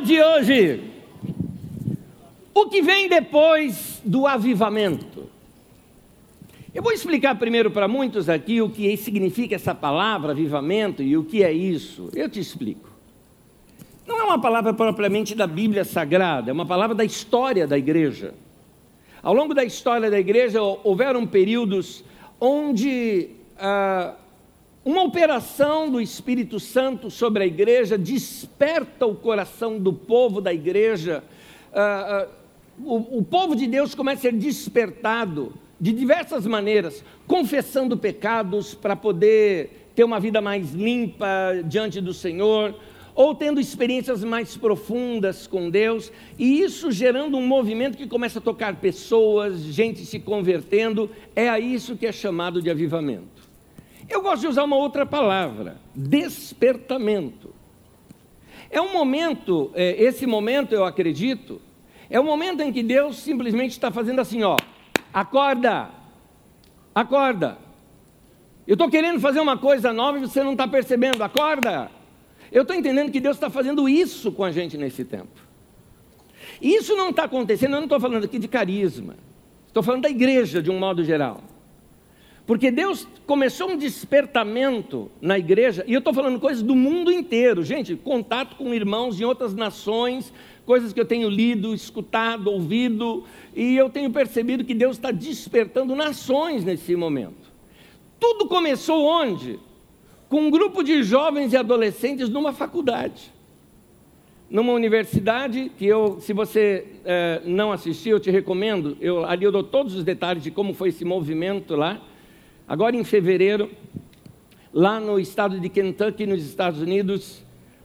de hoje. O que vem depois do avivamento? Eu vou explicar primeiro para muitos aqui o que significa essa palavra avivamento e o que é isso. Eu te explico. Não é uma palavra propriamente da Bíblia Sagrada, é uma palavra da história da igreja. Ao longo da história da igreja, houveram períodos onde ah, uma operação do Espírito Santo sobre a igreja desperta o coração do povo da igreja. Ah, ah, o, o povo de Deus começa a ser despertado de diversas maneiras, confessando pecados para poder ter uma vida mais limpa diante do Senhor, ou tendo experiências mais profundas com Deus, e isso gerando um movimento que começa a tocar pessoas, gente se convertendo, é a isso que é chamado de avivamento. Eu gosto de usar uma outra palavra: despertamento. É um momento, é, esse momento eu acredito, é o um momento em que Deus simplesmente está fazendo assim: ó, acorda, acorda. Eu estou querendo fazer uma coisa nova e você não está percebendo, acorda. Eu estou entendendo que Deus está fazendo isso com a gente nesse tempo. Isso não está acontecendo, eu não estou falando aqui de carisma, estou falando da igreja de um modo geral. Porque Deus começou um despertamento na igreja, e eu estou falando coisas do mundo inteiro, gente, contato com irmãos de outras nações, coisas que eu tenho lido, escutado, ouvido, e eu tenho percebido que Deus está despertando nações nesse momento. Tudo começou onde? com um grupo de jovens e adolescentes numa faculdade. Numa universidade que eu, se você é, não assistiu, eu te recomendo. Eu, ali eu dou todos os detalhes de como foi esse movimento lá. Agora em fevereiro, lá no estado de Kentucky, nos Estados Unidos,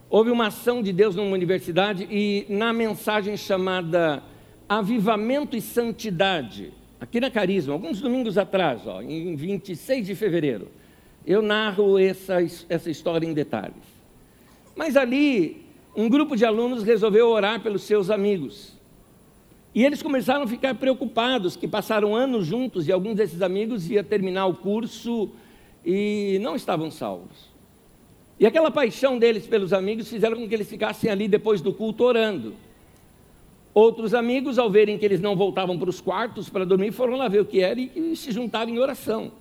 houve uma ação de Deus numa universidade e na mensagem chamada Avivamento e Santidade, aqui na Carisma, alguns domingos atrás, ó, em 26 de fevereiro eu narro essa, essa história em detalhes. Mas ali, um grupo de alunos resolveu orar pelos seus amigos. E eles começaram a ficar preocupados, que passaram anos juntos e alguns desses amigos iam terminar o curso e não estavam salvos. E aquela paixão deles pelos amigos fizeram com que eles ficassem ali depois do culto orando. Outros amigos, ao verem que eles não voltavam para os quartos para dormir, foram lá ver o que era e se juntaram em oração.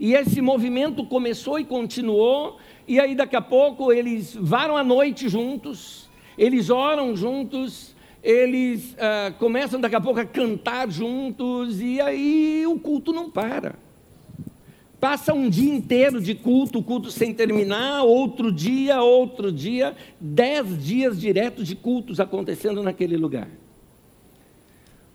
E esse movimento começou e continuou, e aí daqui a pouco eles varam a noite juntos, eles oram juntos, eles ah, começam daqui a pouco a cantar juntos, e aí o culto não para. Passa um dia inteiro de culto, culto sem terminar, outro dia, outro dia, dez dias diretos de cultos acontecendo naquele lugar.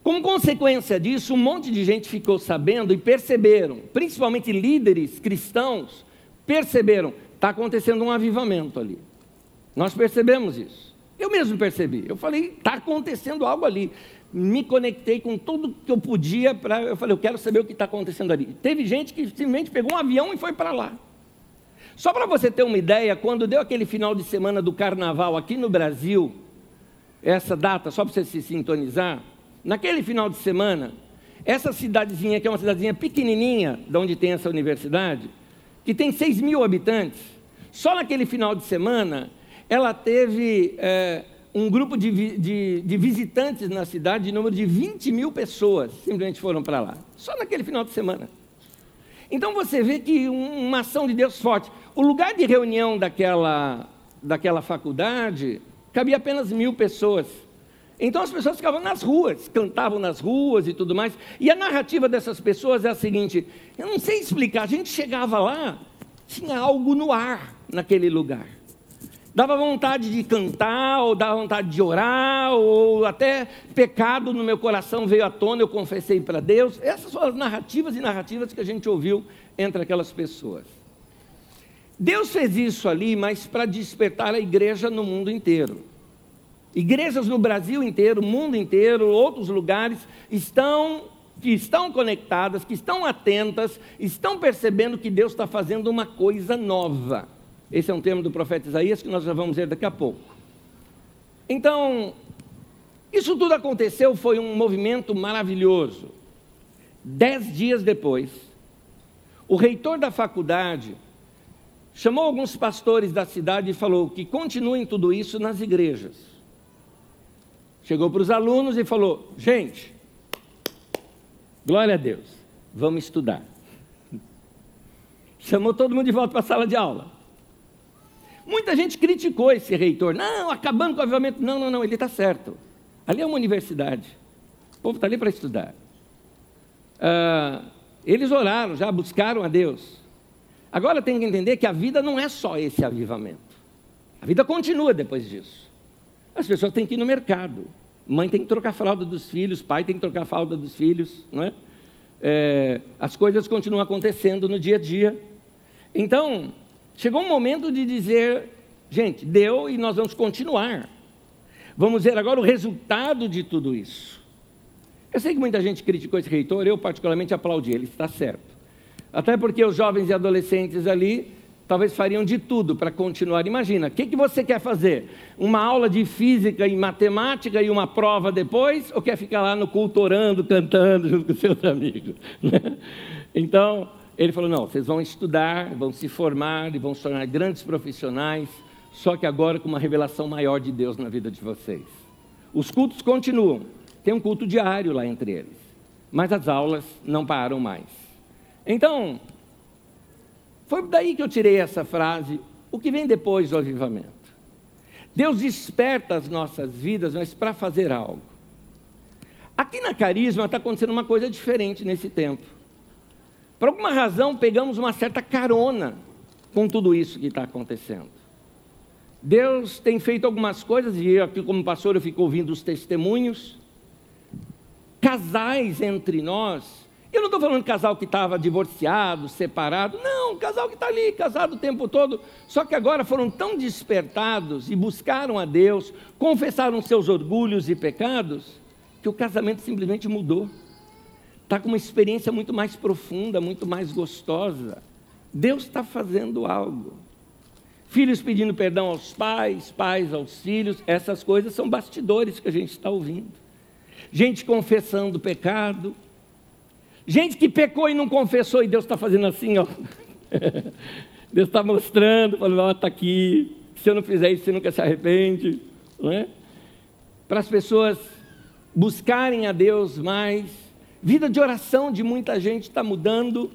Como consequência disso, um monte de gente ficou sabendo e perceberam, principalmente líderes cristãos, perceberam, está acontecendo um avivamento ali. Nós percebemos isso. Eu mesmo percebi. Eu falei, está acontecendo algo ali. Me conectei com tudo que eu podia para. Eu falei, eu quero saber o que está acontecendo ali. Teve gente que simplesmente pegou um avião e foi para lá. Só para você ter uma ideia, quando deu aquele final de semana do carnaval aqui no Brasil, essa data, só para você se sintonizar, Naquele final de semana, essa cidadezinha, que é uma cidadezinha pequenininha, de onde tem essa universidade, que tem 6 mil habitantes, só naquele final de semana, ela teve é, um grupo de, de, de, visitantes na cidade, de número de 20 mil pessoas, simplesmente foram para lá, só naquele final de semana. Então você vê que uma ação de Deus forte. O lugar de reunião daquela, daquela faculdade cabia apenas mil pessoas. Então as pessoas ficavam nas ruas, cantavam nas ruas e tudo mais. E a narrativa dessas pessoas é a seguinte: eu não sei explicar, a gente chegava lá, tinha algo no ar naquele lugar. Dava vontade de cantar, ou dava vontade de orar, ou até pecado no meu coração veio à tona, eu confessei para Deus. Essas são as narrativas e narrativas que a gente ouviu entre aquelas pessoas. Deus fez isso ali, mas para despertar a igreja no mundo inteiro. Igrejas no Brasil inteiro, mundo inteiro, outros lugares estão que estão conectadas, que estão atentas, estão percebendo que Deus está fazendo uma coisa nova. Esse é um termo do profeta Isaías que nós já vamos ver daqui a pouco. Então, isso tudo aconteceu, foi um movimento maravilhoso. Dez dias depois, o reitor da faculdade chamou alguns pastores da cidade e falou que continuem tudo isso nas igrejas. chegou para os alunos e falou: gente, glória a Deus, vamos estudar. Chamou todo mundo de volta para a sala de aula. Muita gente criticou esse reitor. Não, acabando com o avivamento. Não, não, não, ele está certo. Ali é uma universidade. O povo está ali para estudar. Ah, eles oraram, já buscaram a Deus. Agora tem que entender que a vida não é só esse avivamento. A vida continua depois disso. As pessoas têm que ir no mercado. Mãe tem que trocar a fralda dos filhos, pai tem que trocar a fralda dos filhos, não é? é as coisas continuam acontecendo no dia a dia. Então, chegou um momento de dizer, gente, deu e nós vamos continuar. Vamos ver agora o resultado de tudo isso. Eu sei que muita gente criticou esse reitor, eu particularmente aplaudi, ele está certo. Até porque os jovens e adolescentes ali talvez fariam de tudo para continuar. Imagina, o que, que você quer fazer? Uma aula de física e matemática e uma prova depois? Ou quer ficar lá no culto orando, cantando junto com seus amigos? Né? Então, ele falou: não, vocês vão estudar, vão se formar e vão se tornar grandes profissionais, só que agora com uma revelação maior de Deus na vida de vocês. Os cultos continuam, tem um culto diário lá entre eles, mas as aulas não param mais. Então, foi daí que eu tirei essa frase, o que vem depois do avivamento. Deus desperta as nossas vidas, mas para fazer algo. Aqui na Carisma está acontecendo uma coisa diferente nesse tempo. Por alguma razão, pegamos uma certa carona com tudo isso que está acontecendo. Deus tem feito algumas coisas, e eu aqui como pastor eu fico ouvindo os testemunhos. Casais entre nós eu não estou falando casal que estava divorciado, separado, não, casal que está ali, casado o tempo todo, só que agora foram tão despertados e buscaram a Deus, confessaram seus orgulhos e pecados, que o casamento simplesmente mudou. Está com uma experiência muito mais profunda, muito mais gostosa. Deus está fazendo algo. Filhos pedindo perdão aos pais, pais aos filhos, essas coisas são bastidores que a gente está ouvindo. Gente confessando pecado, Gente que pecou e não confessou, e Deus está fazendo assim, ó. Deus está mostrando, falando, ó, está aqui. Se eu não fizer isso, você nunca se arrepende. É? Para as pessoas buscarem a Deus mais. Vida de oração de muita gente está mudando.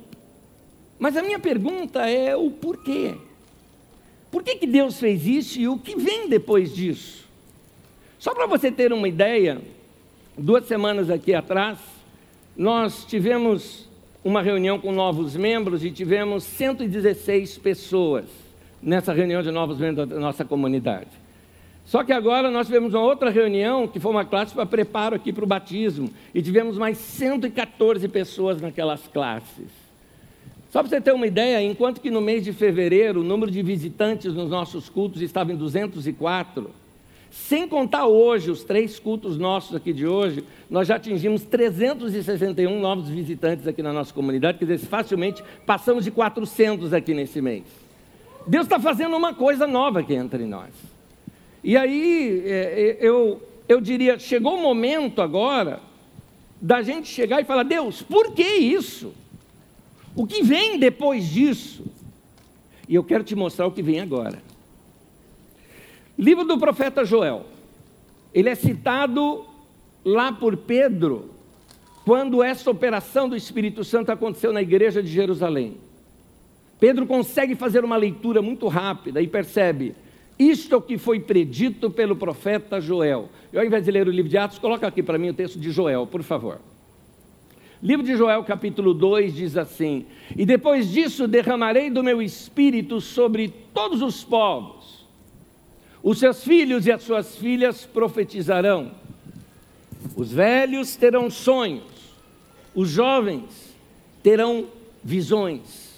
Mas a minha pergunta é o porquê. Por que, que Deus fez isso e o que vem depois disso? Só para você ter uma ideia, duas semanas aqui atrás, nós tivemos uma reunião com novos membros e tivemos 116 pessoas nessa reunião de novos membros da nossa comunidade. Só que agora nós tivemos uma outra reunião, que foi uma classe para preparo aqui para o batismo, e tivemos mais 114 pessoas naquelas classes. Só para você ter uma ideia, enquanto que no mês de fevereiro o número de visitantes nos nossos cultos estava em 204, sem contar hoje, os três cultos nossos aqui de hoje, nós já atingimos 361 novos visitantes aqui na nossa comunidade, quer dizer, facilmente passamos de 400 aqui nesse mês. Deus está fazendo uma coisa nova aqui entre nós. E aí, é, é, eu, eu diria, chegou o momento agora da gente chegar e falar: Deus, por que isso? O que vem depois disso? E eu quero te mostrar o que vem agora. Livro do profeta Joel. Ele é citado lá por Pedro, quando essa operação do Espírito Santo aconteceu na igreja de Jerusalém. Pedro consegue fazer uma leitura muito rápida e percebe: isto é o que foi predito pelo profeta Joel. Eu, ao invés de ler o livro de Atos, coloca aqui para mim o texto de Joel, por favor. Livro de Joel, capítulo 2, diz assim: E depois disso derramarei do meu espírito sobre todos os povos os seus filhos e as suas filhas profetizarão. Os velhos terão sonhos. Os jovens terão visões.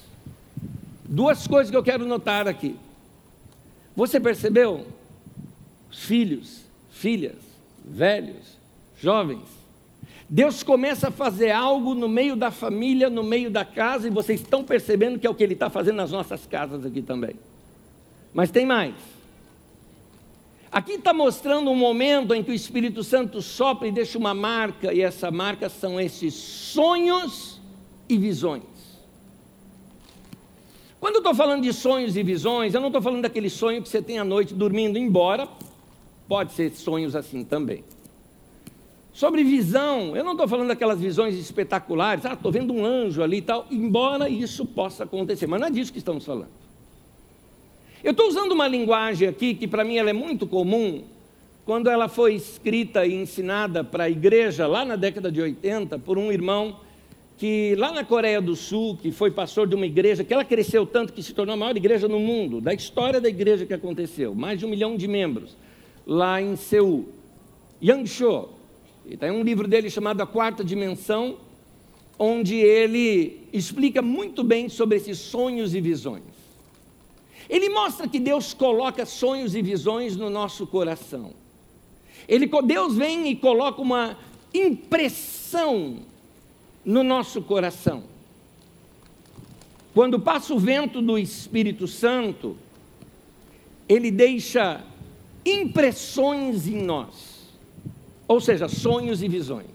Duas coisas que eu quero notar aqui. Você percebeu? Os filhos, filhas, velhos, jovens. Deus começa a fazer algo no meio da família, no meio da casa, e vocês estão percebendo que é o que Ele está fazendo nas nossas casas aqui também. Mas tem mais. Aqui está mostrando um momento em que o Espírito Santo sopra e deixa uma marca, e essa marca são esses sonhos e visões. Quando eu estou falando de sonhos e visões, eu não estou falando daquele sonho que você tem à noite dormindo, embora pode ser sonhos assim também. Sobre visão, eu não estou falando daquelas visões espetaculares, ah, estou vendo um anjo ali e tal, embora isso possa acontecer, mas não é disso que estamos falando. Eu estou usando uma linguagem aqui que para mim ela é muito comum, quando ela foi escrita e ensinada para a igreja lá na década de 80 por um irmão que lá na Coreia do Sul, que foi pastor de uma igreja, que ela cresceu tanto que se tornou a maior igreja no mundo, da história da igreja que aconteceu, mais de um milhão de membros, lá em Seul. Yang Cho, tem um livro dele chamado A Quarta Dimensão, onde ele explica muito bem sobre esses sonhos e visões. Ele mostra que Deus coloca sonhos e visões no nosso coração. Ele, Deus vem e coloca uma impressão no nosso coração. Quando passa o vento do Espírito Santo, ele deixa impressões em nós ou seja, sonhos e visões.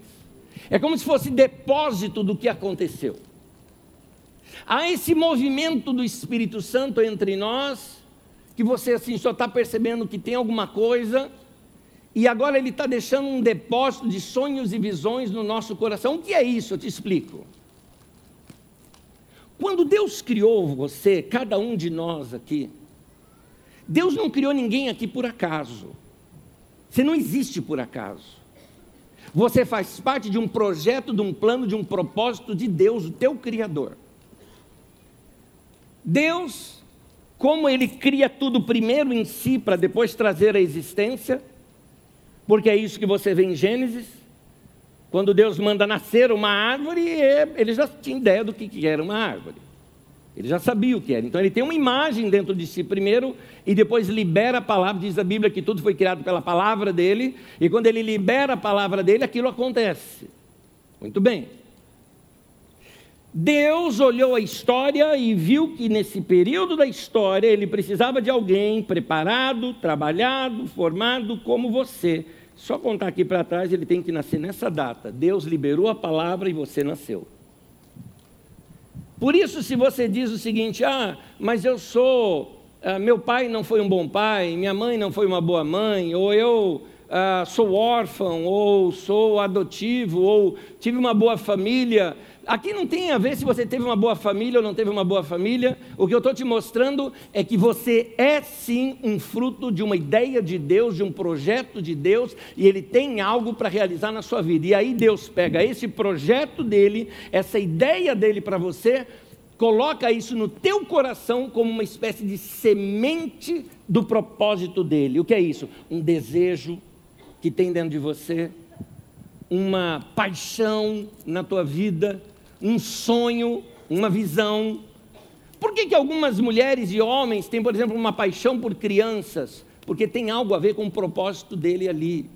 É como se fosse depósito do que aconteceu. Há esse movimento do Espírito Santo entre nós, que você assim só está percebendo que tem alguma coisa, e agora ele está deixando um depósito de sonhos e visões no nosso coração. O que é isso? Eu te explico. Quando Deus criou você, cada um de nós aqui, Deus não criou ninguém aqui por acaso. Você não existe por acaso. Você faz parte de um projeto, de um plano, de um propósito de Deus, o teu Criador. Deus, como Ele cria tudo primeiro em si, para depois trazer a existência, porque é isso que você vê em Gênesis, quando Deus manda nascer uma árvore, ele já tinha ideia do que era uma árvore. Ele já sabia o que era. Então ele tem uma imagem dentro de si primeiro e depois libera a palavra. Diz a Bíblia que tudo foi criado pela palavra dele. E quando ele libera a palavra dele, aquilo acontece. Muito bem. Deus olhou a história e viu que nesse período da história ele precisava de alguém preparado, trabalhado, formado como você. Só contar aqui para trás, ele tem que nascer nessa data. Deus liberou a palavra e você nasceu. Por isso, se você diz o seguinte: ah, mas eu sou, ah, meu pai não foi um bom pai, minha mãe não foi uma boa mãe, ou eu ah, sou órfão, ou sou adotivo, ou tive uma boa família. Aqui não tem a ver se você teve uma boa família ou não teve uma boa família. O que eu estou te mostrando é que você é sim um fruto de uma ideia de Deus, de um projeto de Deus, e Ele tem algo para realizar na sua vida. E aí Deus pega esse projeto dele, essa ideia dele para você, coloca isso no teu coração como uma espécie de semente do propósito dele. O que é isso? Um desejo que tem dentro de você, uma paixão na tua vida, um sonho, uma visão. Por que, que algumas mulheres e homens têm, por exemplo, uma paixão por crianças? Porque tem algo a ver com o propósito dele ali.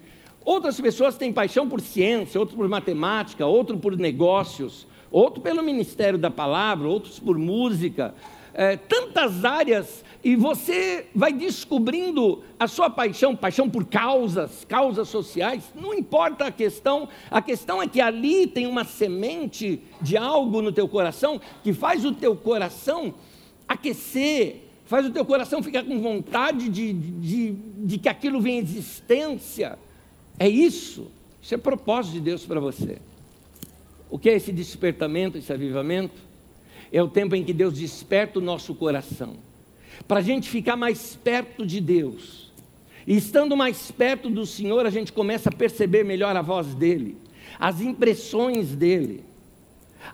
Outras pessoas têm paixão por ciência, outros por matemática, outros por negócios, outro pelo ministério da palavra, outros por música. É, tantas áreas e você vai descobrindo a sua paixão, paixão por causas, causas sociais, não importa a questão, a questão é que ali tem uma semente de algo no teu coração que faz o teu coração aquecer, faz o teu coração ficar com vontade de, de, de que aquilo venha existência. É isso, isso é propósito de Deus para você. O que é esse despertamento, esse avivamento? É o tempo em que Deus desperta o nosso coração para a gente ficar mais perto de Deus. E estando mais perto do Senhor, a gente começa a perceber melhor a voz dele, as impressões dele.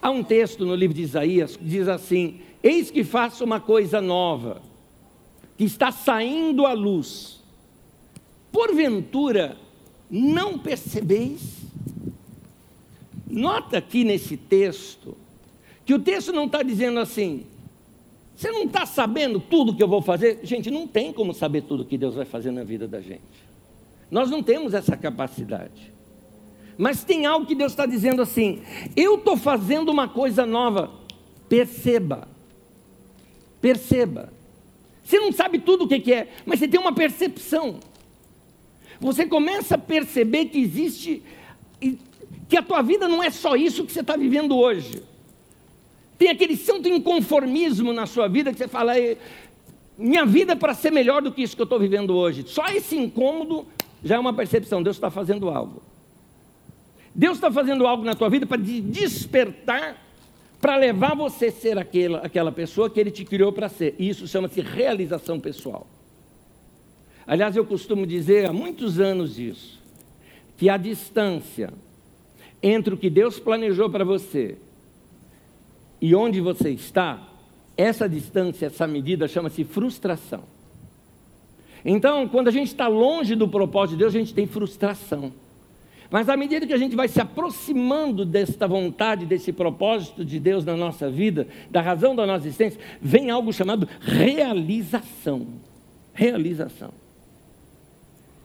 Há um texto no livro de Isaías que diz assim: Eis que faço uma coisa nova, que está saindo à luz. Porventura, não percebeis? Nota aqui nesse texto, que o texto não está dizendo assim, você não está sabendo tudo que eu vou fazer? Gente, não tem como saber tudo que Deus vai fazer na vida da gente. Nós não temos essa capacidade. Mas tem algo que Deus está dizendo assim: eu estou fazendo uma coisa nova. Perceba. Perceba. Você não sabe tudo o que é, mas você tem uma percepção. Você começa a perceber que existe, que a tua vida não é só isso que você está vivendo hoje. Tem aquele santo inconformismo na sua vida que você fala, minha vida é para ser melhor do que isso que eu estou vivendo hoje. Só esse incômodo já é uma percepção, Deus está fazendo algo. Deus está fazendo algo na tua vida para te despertar, para levar você a ser aquela, aquela pessoa que Ele te criou para ser. E isso chama-se realização pessoal. Aliás, eu costumo dizer há muitos anos isso, que a distância entre o que Deus planejou para você e onde você está, essa distância, essa medida chama-se frustração. Então, quando a gente está longe do propósito de Deus, a gente tem frustração. Mas à medida que a gente vai se aproximando desta vontade, desse propósito de Deus na nossa vida, da razão da nossa existência, vem algo chamado realização. Realização.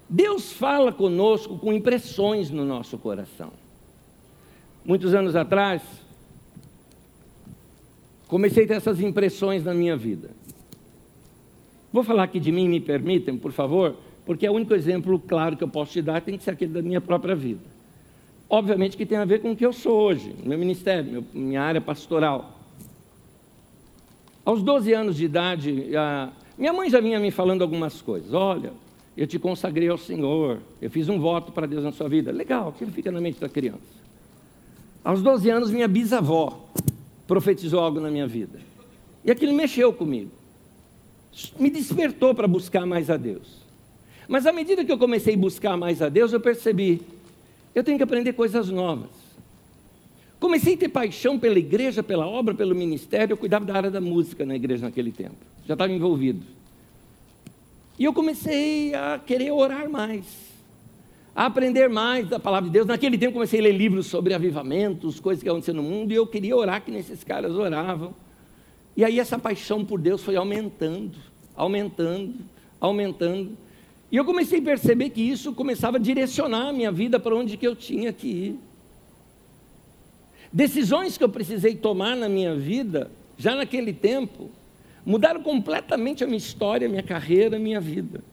Deus fala conosco com impressões no nosso coração. Muitos anos atrás, comecei a ter essas impressões na minha vida. Vou falar aqui de mim, me permitem, por favor, porque é o único exemplo claro que eu posso te dar tem que ser aquele da minha própria vida. Obviamente que tem a ver com o que eu sou hoje, meu ministério, minha área pastoral. Aos 12 anos de idade, a, minha mãe já vinha me falando algumas coisas. Olha, eu te consagrei ao Senhor, eu fiz um voto para Deus na sua vida. Legal, aquilo fica na mente da criança. Aos 12 anos, minha bisavó profetizou algo na minha vida. E aquilo mexeu comigo. Me despertou para buscar mais a Deus. Mas à medida que eu comecei a buscar mais a Deus, eu percebi, eu tenho que aprender coisas novas. Comecei a ter paixão pela igreja, pela obra, pelo ministério. Eu cuidava da área da música na igreja naquele tempo. Já estava envolvido. E eu comecei a querer orar mais aprender mais da palavra de Deus. Naquele tempo comecei a ler livros sobre avivamentos, coisas que aconteciam no mundo, e eu queria orar que nesses caras oravam. E aí essa paixão por Deus foi aumentando, aumentando, aumentando. E eu comecei a perceber que isso começava a direcionar a minha vida para onde que eu tinha que ir. Decisões que eu precisei tomar na minha vida, já naquele tempo, mudaram completamente a minha história, a minha carreira, a minha vida.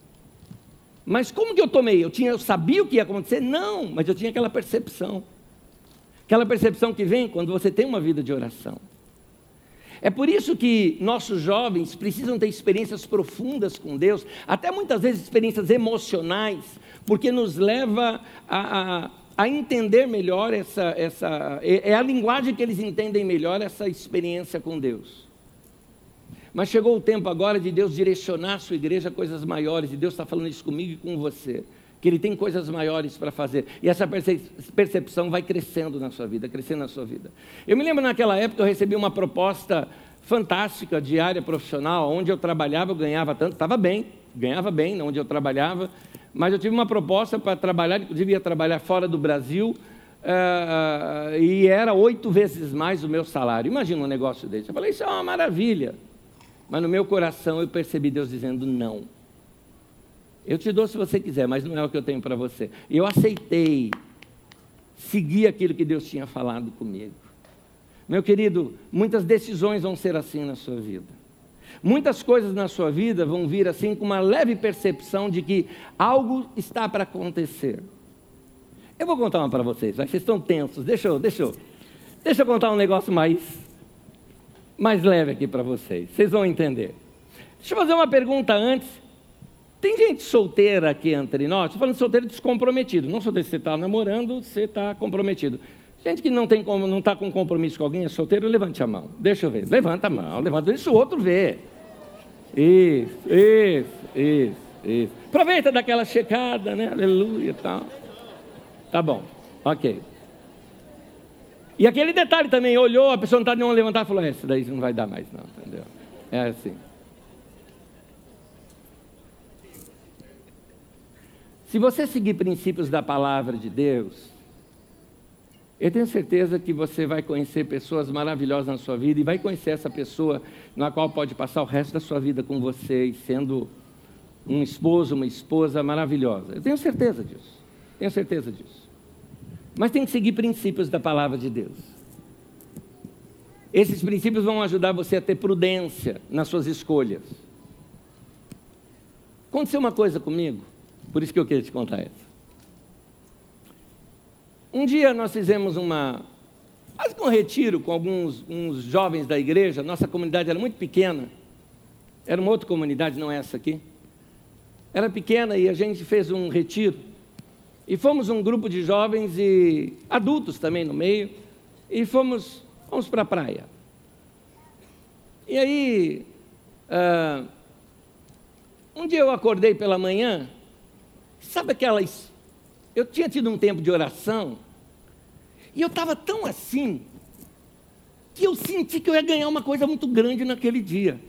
Mas como que eu tomei? Eu, tinha, eu sabia o que ia acontecer? Não, mas eu tinha aquela percepção. Aquela percepção que vem quando você tem uma vida de oração. É por isso que nossos jovens precisam ter experiências profundas com Deus, até muitas vezes experiências emocionais, porque nos leva a, a, a entender melhor essa, essa. É, é a linguagem que eles entendem melhor essa experiência com Deus. Mas chegou o tempo agora de Deus direcionar a sua igreja a coisas maiores, e Deus está falando isso comigo e com você. Que Ele tem coisas maiores para fazer. E essa percepção vai crescendo na sua vida, crescendo na sua vida. Eu me lembro naquela época eu recebi uma proposta fantástica de área profissional, onde eu trabalhava, eu ganhava tanto, estava bem, ganhava bem onde eu trabalhava, mas eu tive uma proposta para trabalhar, inclusive ia trabalhar fora do Brasil, uh, e era oito vezes mais o meu salário. Imagina um negócio desse. Eu falei, isso é uma maravilha. Mas no meu coração eu percebi Deus dizendo não. Eu te dou se você quiser, mas não é o que eu tenho para você. E eu aceitei seguir aquilo que Deus tinha falado comigo. Meu querido, muitas decisões vão ser assim na sua vida. Muitas coisas na sua vida vão vir assim com uma leve percepção de que algo está para acontecer. Eu vou contar uma para vocês, vocês estão tensos. Deixa eu, deixa eu, deixa eu contar um negócio mais mais leve aqui para vocês. Vocês vão entender. Deixa eu fazer uma pergunta antes. Tem gente solteira aqui entre nós? Estou falando solteiro descomprometido. Não solteiro, você está namorando, você está comprometido. Gente que não tem não está com compromisso com alguém, é solteiro, levante a mão. Deixa eu ver. Levanta a mão, levanta. Deixa o outro ver. Isso, isso, isso, isso. Aproveita daquela checada, né? Aleluia e tal. Tá bom, ok. E aquele detalhe também, olhou, a pessoa não está nem levantar e falou: é, Essa daí não vai dar mais, não, entendeu? É assim. Se você seguir princípios da palavra de Deus, eu tenho certeza que você vai conhecer pessoas maravilhosas na sua vida e vai conhecer essa pessoa na qual pode passar o resto da sua vida com você e sendo um esposo, uma esposa maravilhosa. Eu tenho certeza disso. Tenho certeza disso. Mas tem que seguir princípios da palavra de Deus. Esses princípios vão ajudar você a ter prudência nas suas escolhas. Aconteceu uma coisa comigo, por isso que eu queria te contar essa. Um dia nós fizemos uma, quase um retiro com alguns uns jovens da igreja, nossa comunidade era muito pequena, era uma outra comunidade, não essa aqui. Era pequena e a gente fez um retiro. E fomos um grupo de jovens e adultos também no meio, e fomos, fomos para a praia. E aí, uh, um dia eu acordei pela manhã, sabe aquelas. Eu tinha tido um tempo de oração, e eu estava tão assim, que eu senti que eu ia ganhar uma coisa muito grande naquele dia.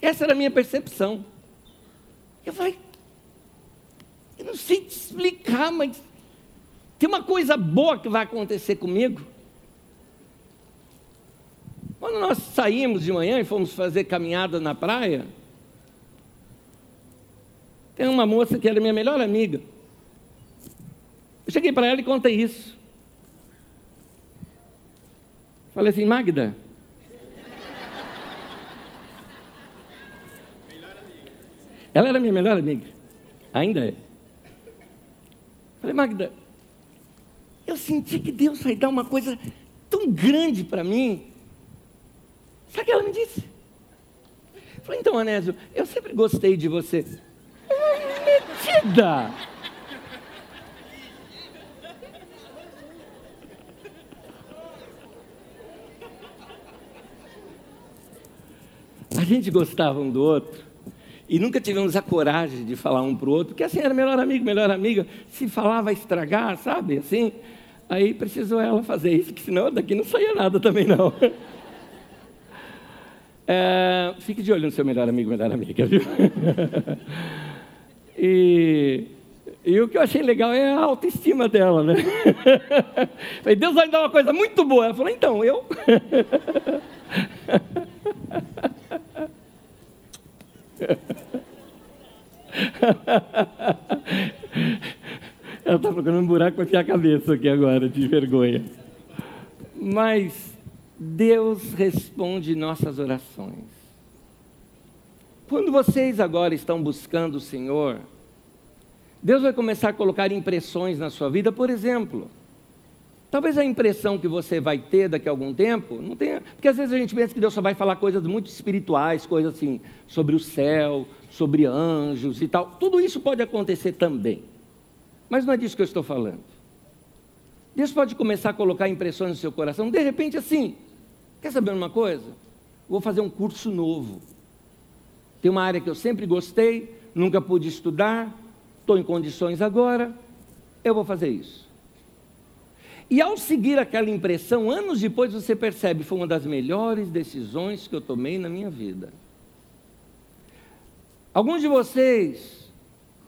Essa era a minha percepção. Eu falei, não sei te explicar, mas tem uma coisa boa que vai acontecer comigo. Quando nós saímos de manhã e fomos fazer caminhada na praia, tem uma moça que era minha melhor amiga. Eu cheguei para ela e contei isso. Falei assim, Magda. Ela era minha melhor amiga. Ainda é. Falei, Magda, eu senti que Deus vai dar uma coisa tão grande para mim. Sabe o que ela me disse? Falei, então, Anésio, eu sempre gostei de você. Metida! A gente gostava um do outro e nunca tivemos a coragem de falar um para o outro, porque assim era melhor amigo, melhor amiga. Se falar vai estragar, sabe? Assim. Aí precisou ela fazer isso, que senão daqui não saía nada também não. É, fique de olho no seu melhor amigo, melhor amiga, viu? E, e o que eu achei legal é a autoestima dela, né? Falei, Deus vai dar uma coisa muito boa. Ela falou, então, eu. Ela está procurando um buraco para enfiar a cabeça aqui agora, de vergonha. Mas Deus responde nossas orações. Quando vocês agora estão buscando o Senhor, Deus vai começar a colocar impressões na sua vida, por exemplo. Talvez a impressão que você vai ter daqui a algum tempo, não tenha, porque às vezes a gente pensa que Deus só vai falar coisas muito espirituais, coisas assim, sobre o céu, sobre anjos e tal. Tudo isso pode acontecer também. Mas não é disso que eu estou falando. Deus pode começar a colocar impressões no seu coração, de repente assim, quer saber uma coisa? Vou fazer um curso novo. Tem uma área que eu sempre gostei, nunca pude estudar, estou em condições agora, eu vou fazer isso. E ao seguir aquela impressão, anos depois você percebe, foi uma das melhores decisões que eu tomei na minha vida. Alguns de vocês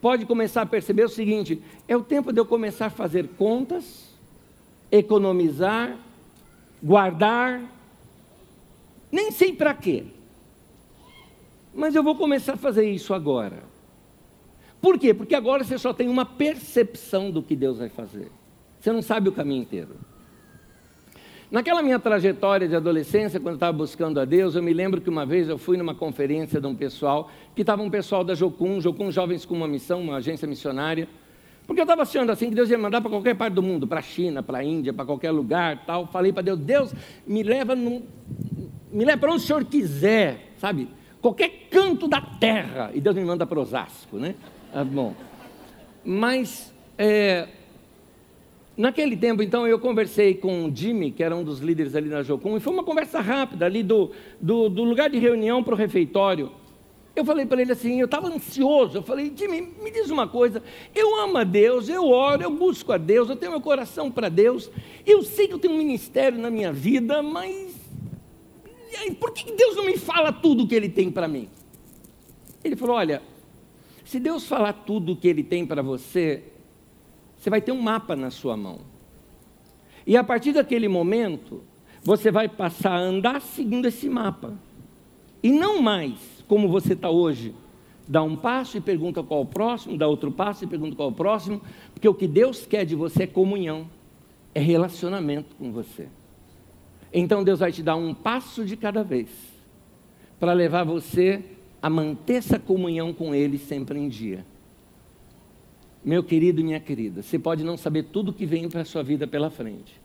pode começar a perceber o seguinte: é o tempo de eu começar a fazer contas, economizar, guardar, nem sei para quê. Mas eu vou começar a fazer isso agora. Por quê? Porque agora você só tem uma percepção do que Deus vai fazer. Você não sabe o caminho inteiro. Naquela minha trajetória de adolescência, quando eu estava buscando a Deus, eu me lembro que uma vez eu fui numa conferência de um pessoal, que estava um pessoal da Jocum, Jocum Jovens com uma Missão, uma agência missionária, porque eu estava achando assim que Deus ia mandar para qualquer parte do mundo, para a China, para a Índia, para qualquer lugar, tal. Falei para Deus, Deus, me leva, no, me leva para onde o Senhor quiser, sabe? Qualquer canto da terra. E Deus me manda para Osasco, né? Ah, bom. Mas é, Naquele tempo, então, eu conversei com o Jimmy, que era um dos líderes ali na Jocum, e foi uma conversa rápida ali do, do, do lugar de reunião para o refeitório. Eu falei para ele assim, eu estava ansioso, eu falei, Jimmy, me diz uma coisa, eu amo a Deus, eu oro, eu busco a Deus, eu tenho meu coração para Deus, eu sei que eu tenho um ministério na minha vida, mas por que Deus não me fala tudo o que Ele tem para mim? Ele falou, olha, se Deus falar tudo o que Ele tem para você, você vai ter um mapa na sua mão. E a partir daquele momento, você vai passar a andar seguindo esse mapa. E não mais como você está hoje. Dá um passo e pergunta qual o próximo, dá outro passo e pergunta qual o próximo, porque o que Deus quer de você é comunhão, é relacionamento com você. Então Deus vai te dar um passo de cada vez, para levar você a manter essa comunhão com Ele sempre em dia. Meu querido e minha querida, você pode não saber tudo que vem para a sua vida pela frente,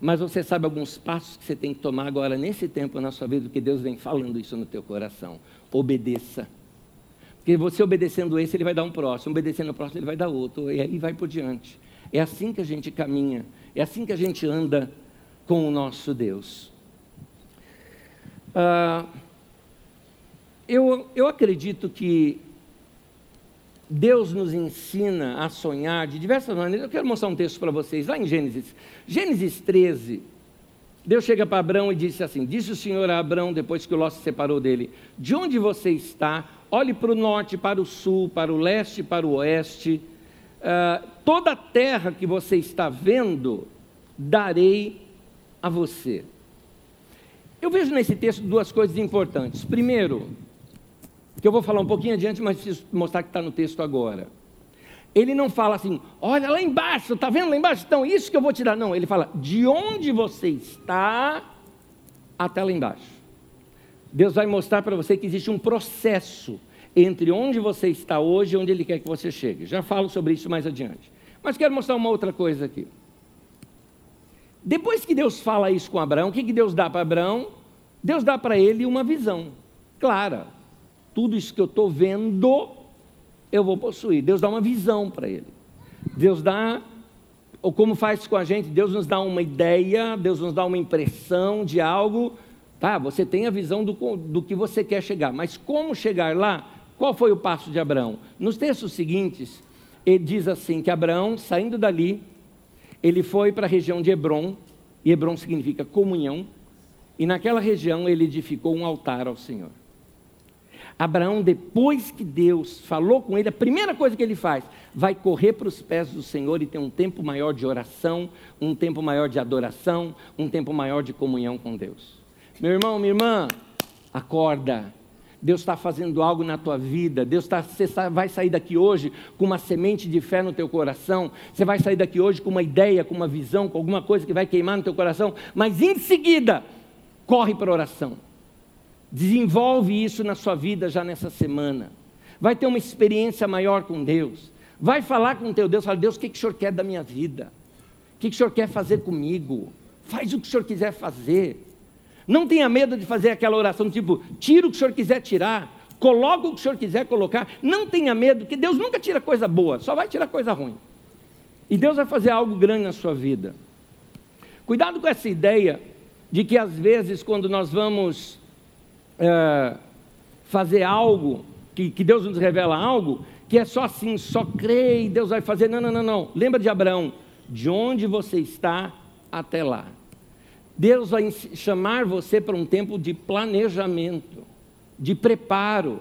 mas você sabe alguns passos que você tem que tomar agora nesse tempo na sua vida, porque Deus vem falando isso no teu coração. Obedeça. Porque você obedecendo esse, ele vai dar um próximo, obedecendo o próximo, ele vai dar outro, e aí vai por diante. É assim que a gente caminha, é assim que a gente anda com o nosso Deus. Ah, eu, eu acredito que Deus nos ensina a sonhar de diversas maneiras. Eu quero mostrar um texto para vocês, lá em Gênesis. Gênesis 13. Deus chega para Abraão e disse assim: Disse o Senhor a Abraão, depois que o Ló se separou dele: De onde você está? Olhe para o norte, para o sul, para o leste, para o oeste. Uh, toda a terra que você está vendo, darei a você. Eu vejo nesse texto duas coisas importantes. Primeiro, que eu vou falar um pouquinho adiante, mas preciso mostrar que está no texto agora. Ele não fala assim, olha lá embaixo, está vendo lá embaixo? Então, isso que eu vou te dar. Não, ele fala, de onde você está até lá embaixo. Deus vai mostrar para você que existe um processo entre onde você está hoje e onde Ele quer que você chegue. Já falo sobre isso mais adiante. Mas quero mostrar uma outra coisa aqui. Depois que Deus fala isso com Abraão, o que, que Deus dá para Abraão? Deus dá para ele uma visão clara tudo isso que eu estou vendo, eu vou possuir. Deus dá uma visão para ele. Deus dá, ou como faz com a gente, Deus nos dá uma ideia, Deus nos dá uma impressão de algo. Tá, você tem a visão do, do que você quer chegar, mas como chegar lá? Qual foi o passo de Abraão? Nos textos seguintes, ele diz assim: que Abraão, saindo dali, ele foi para a região de Hebron, e Hebron significa comunhão, e naquela região ele edificou um altar ao Senhor. Abraão, depois que Deus falou com ele, a primeira coisa que ele faz, vai correr para os pés do Senhor e ter um tempo maior de oração, um tempo maior de adoração, um tempo maior de comunhão com Deus. Meu irmão, minha irmã, acorda. Deus está fazendo algo na tua vida. Deus está, você vai sair daqui hoje com uma semente de fé no teu coração. Você vai sair daqui hoje com uma ideia, com uma visão, com alguma coisa que vai queimar no teu coração. Mas em seguida, corre para a oração Desenvolve isso na sua vida já nessa semana. Vai ter uma experiência maior com Deus. Vai falar com o teu Deus, fala, Deus, o que, que o Senhor quer da minha vida? O que, que o Senhor quer fazer comigo? Faz o que o Senhor quiser fazer. Não tenha medo de fazer aquela oração tipo, tira o que o Senhor quiser tirar, coloca o que o Senhor quiser colocar. Não tenha medo, que Deus nunca tira coisa boa, só vai tirar coisa ruim. E Deus vai fazer algo grande na sua vida. Cuidado com essa ideia de que às vezes, quando nós vamos é, fazer algo, que, que Deus nos revela algo, que é só assim, só crê e Deus vai fazer. Não, não, não, não. Lembra de Abraão? De onde você está até lá. Deus vai chamar você para um tempo de planejamento, de preparo.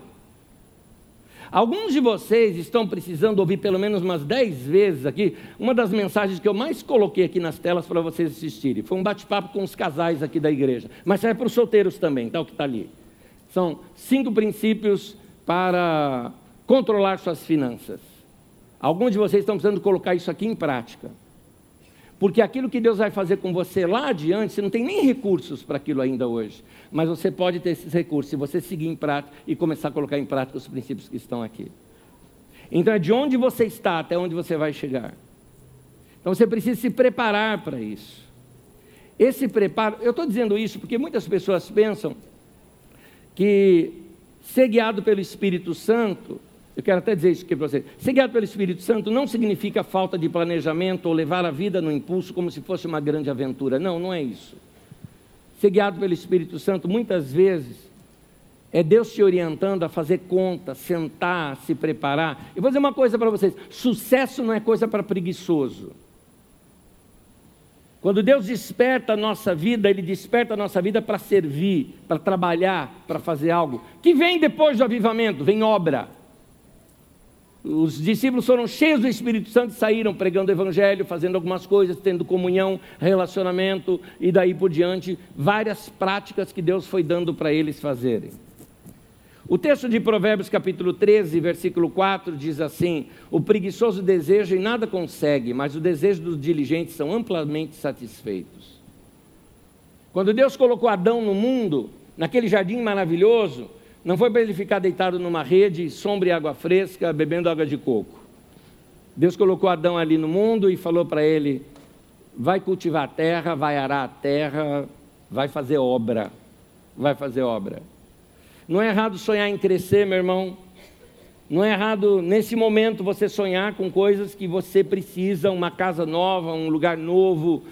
Alguns de vocês estão precisando ouvir pelo menos umas dez vezes aqui, uma das mensagens que eu mais coloquei aqui nas telas para vocês assistirem. Foi um bate-papo com os casais aqui da igreja, mas serve para os solteiros também, tá? O que está ali. São cinco princípios para controlar suas finanças. Alguns de vocês estão precisando colocar isso aqui em prática. Porque aquilo que Deus vai fazer com você lá adiante, você não tem nem recursos para aquilo ainda hoje. Mas você pode ter esses recursos se você seguir em prática e começar a colocar em prática os princípios que estão aqui. Então é de onde você está até onde você vai chegar. Então você precisa se preparar para isso. Esse preparo, eu estou dizendo isso porque muitas pessoas pensam que ser guiado pelo Espírito Santo, eu quero até dizer isso aqui para você, ser guiado pelo Espírito Santo não significa falta de planejamento ou levar a vida no impulso como se fosse uma grande aventura. Não, não é isso. Ser guiado pelo Espírito Santo muitas vezes é Deus te orientando a fazer conta, sentar, se preparar. Eu vou dizer uma coisa para vocês: sucesso não é coisa para preguiçoso. Quando Deus desperta a nossa vida, Ele desperta a nossa vida para servir, para trabalhar, para fazer algo. Que vem depois do avivamento? Vem obra. Os discípulos foram cheios do Espírito Santo e saíram pregando o Evangelho, fazendo algumas coisas, tendo comunhão, relacionamento e daí por diante, várias práticas que Deus foi dando para eles fazerem. O texto de Provérbios, capítulo 13, versículo 4, diz assim: O preguiçoso deseja e nada consegue, mas o desejo dos diligentes são amplamente satisfeitos. Quando Deus colocou Adão no mundo, naquele jardim maravilhoso, não foi para ele ficar deitado numa rede, sombra e água fresca, bebendo água de coco. Deus colocou Adão ali no mundo e falou para ele: vai cultivar a terra, vai arar a terra, vai fazer obra. Vai fazer obra. Não é errado sonhar em crescer, meu irmão. Não é errado nesse momento você sonhar com coisas que você precisa, uma casa nova, um lugar novo.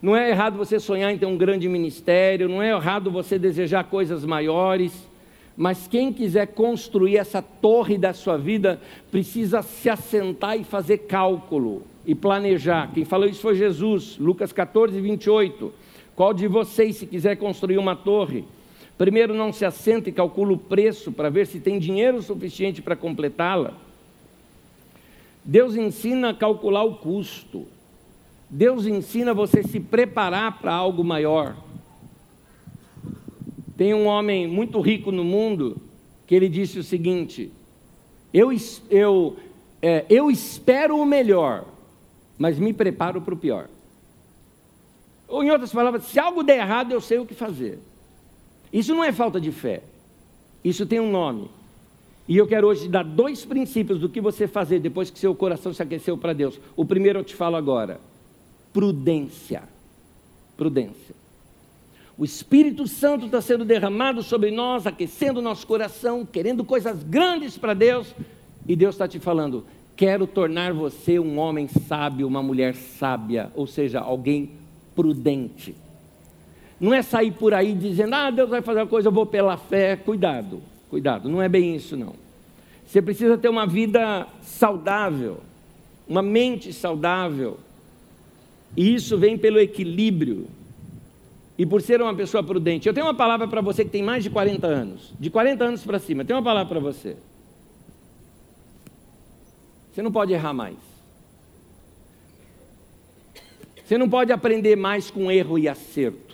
Não é errado você sonhar em ter um grande ministério, não é errado você desejar coisas maiores. Mas quem quiser construir essa torre da sua vida precisa se assentar e fazer cálculo e planejar. Quem falou isso foi Jesus, Lucas 14, 28. Qual de vocês, se quiser construir uma torre, primeiro não se assenta e calcula o preço para ver se tem dinheiro suficiente para completá-la? Deus ensina a calcular o custo. Deus ensina você se preparar para algo maior. Tem um homem muito rico no mundo que ele disse o seguinte: eu, eu, é, eu espero o melhor, mas me preparo para o pior. Ou, em outras palavras, se algo der errado, eu sei o que fazer. Isso não é falta de fé. Isso tem um nome. E eu quero hoje dar dois princípios do que você fazer depois que seu coração se aqueceu para Deus. O primeiro eu te falo agora: prudência. Prudência. O Espírito Santo está sendo derramado sobre nós, aquecendo nosso coração, querendo coisas grandes para Deus. E Deus está te falando: quero tornar você um homem sábio, uma mulher sábia, ou seja, alguém prudente. Não é sair por aí dizendo, ah, Deus vai fazer uma coisa, eu vou pela fé. Cuidado, cuidado, não é bem isso não. Você precisa ter uma vida saudável, uma mente saudável. E isso vem pelo equilíbrio e por ser uma pessoa prudente. Eu tenho uma palavra para você que tem mais de 40 anos, de 40 anos para cima, eu tenho uma palavra para você. Você não pode errar mais. Você não pode aprender mais com erro e acerto.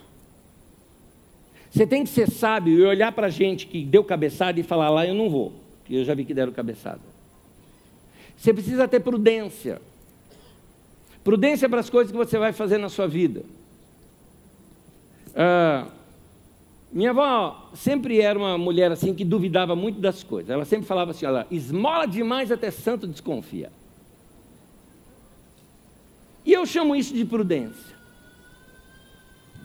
Você tem que ser sábio e olhar para a gente que deu cabeçada e falar lá, eu não vou, porque eu já vi que deram cabeçada. Você precisa ter prudência. Prudência para as coisas que você vai fazer na sua vida. Ah, minha avó sempre era uma mulher assim que duvidava muito das coisas. Ela sempre falava assim: olha, esmola demais até santo desconfia. E eu chamo isso de prudência.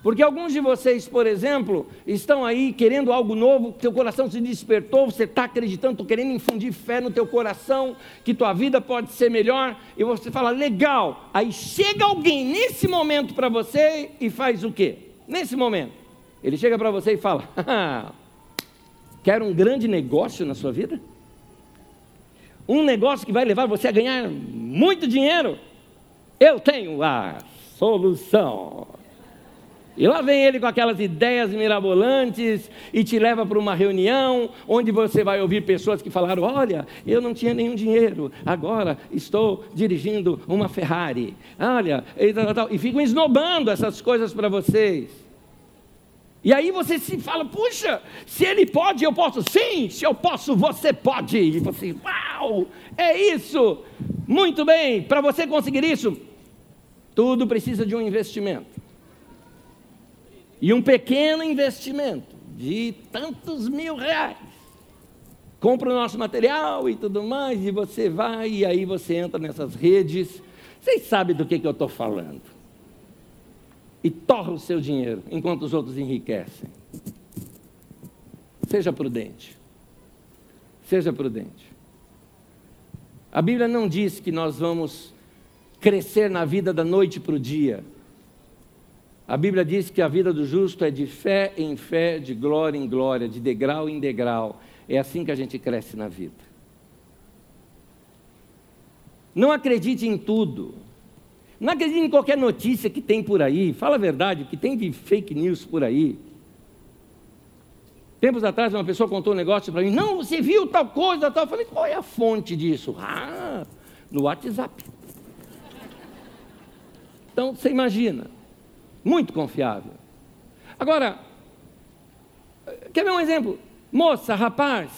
Porque alguns de vocês, por exemplo, estão aí querendo algo novo, teu coração se despertou, você está acreditando, estou querendo infundir fé no teu coração, que tua vida pode ser melhor, e você fala, legal. Aí chega alguém nesse momento para você e faz o quê? nesse momento, ele chega para você e fala: Quer um grande negócio na sua vida? Um negócio que vai levar você a ganhar muito dinheiro? Eu tenho a solução. E lá vem ele com aquelas ideias mirabolantes e te leva para uma reunião onde você vai ouvir pessoas que falaram: Olha, eu não tinha nenhum dinheiro, agora estou dirigindo uma Ferrari. Olha, e, tal, tal, e ficam esnobando essas coisas para vocês. E aí você se fala: Puxa, se ele pode, eu posso. Sim, se eu posso, você pode. E você, uau, é isso. Muito bem, para você conseguir isso, tudo precisa de um investimento. E um pequeno investimento de tantos mil reais. Compra o nosso material e tudo mais, e você vai, e aí você entra nessas redes. Vocês sabem do que, que eu estou falando. E torra o seu dinheiro, enquanto os outros enriquecem. Seja prudente. Seja prudente. A Bíblia não diz que nós vamos crescer na vida da noite para o dia. A Bíblia diz que a vida do justo é de fé em fé, de glória em glória, de degrau em degrau. É assim que a gente cresce na vida. Não acredite em tudo. Não acredite em qualquer notícia que tem por aí. Fala a verdade, que tem de fake news por aí. Tempos atrás, uma pessoa contou um negócio para mim. Não, você viu tal coisa, tal. Eu falei, qual é a fonte disso? Ah, no WhatsApp. Então, você imagina. Muito confiável. Agora, quer ver um exemplo? Moça, rapaz,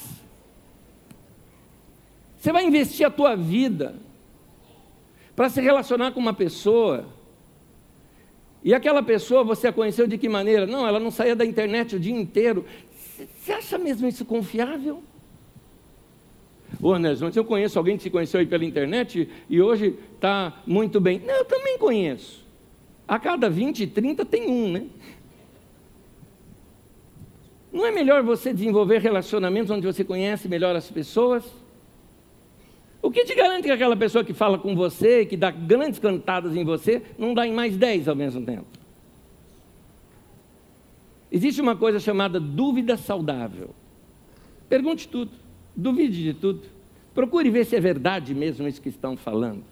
você vai investir a tua vida para se relacionar com uma pessoa, e aquela pessoa você a conheceu de que maneira? Não, ela não saía da internet o dia inteiro. Você acha mesmo isso confiável? Ô Anésio, mas eu conheço alguém que se conheceu aí pela internet e hoje está muito bem. Não, eu também conheço. A cada 20, 30 tem um, né? Não é melhor você desenvolver relacionamentos onde você conhece melhor as pessoas? O que te garante que aquela pessoa que fala com você, que dá grandes cantadas em você, não dá em mais dez ao mesmo tempo? Existe uma coisa chamada dúvida saudável. Pergunte tudo, duvide de tudo. Procure ver se é verdade mesmo isso que estão falando.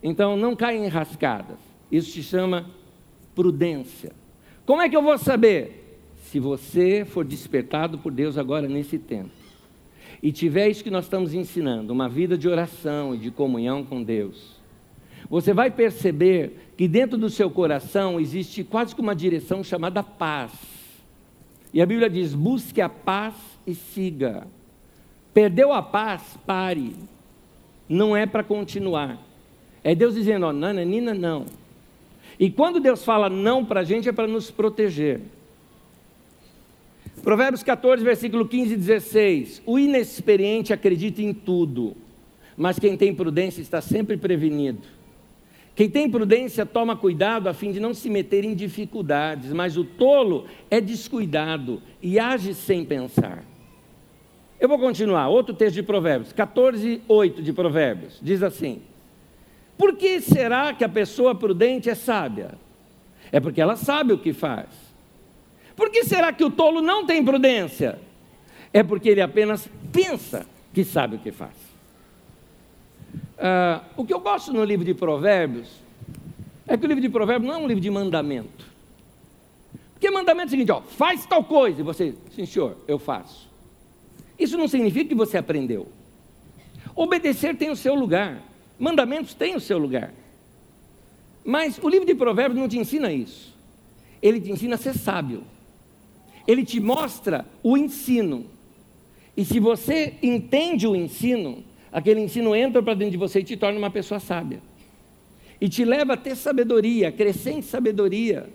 Então, não caia em rascadas. Isso se chama prudência. Como é que eu vou saber? Se você for despertado por Deus agora nesse tempo e tiver isso que nós estamos ensinando, uma vida de oração e de comunhão com Deus, você vai perceber que dentro do seu coração existe quase que uma direção chamada paz. E a Bíblia diz: busque a paz e siga. Perdeu a paz, pare. Não é para continuar. É Deus dizendo: ó, Nana, Nina, não. E quando Deus fala não para a gente, é para nos proteger. Provérbios 14, versículo 15 e 16. O inexperiente acredita em tudo, mas quem tem prudência está sempre prevenido. Quem tem prudência toma cuidado a fim de não se meter em dificuldades, mas o tolo é descuidado e age sem pensar. Eu vou continuar, outro texto de Provérbios, 14, 8 de Provérbios, diz assim: Por que será que a pessoa prudente é sábia? É porque ela sabe o que faz. Por que será que o tolo não tem prudência? É porque ele apenas pensa que sabe o que faz. Uh, o que eu gosto no livro de Provérbios é que o livro de Provérbios não é um livro de mandamento. Porque mandamento é o seguinte: ó, faz tal coisa, e você, sim senhor, eu faço. Isso não significa que você aprendeu. Obedecer tem o seu lugar, mandamentos têm o seu lugar. Mas o livro de Provérbios não te ensina isso. Ele te ensina a ser sábio. Ele te mostra o ensino. E se você entende o ensino, aquele ensino entra para dentro de você e te torna uma pessoa sábia. E te leva a ter sabedoria, em sabedoria.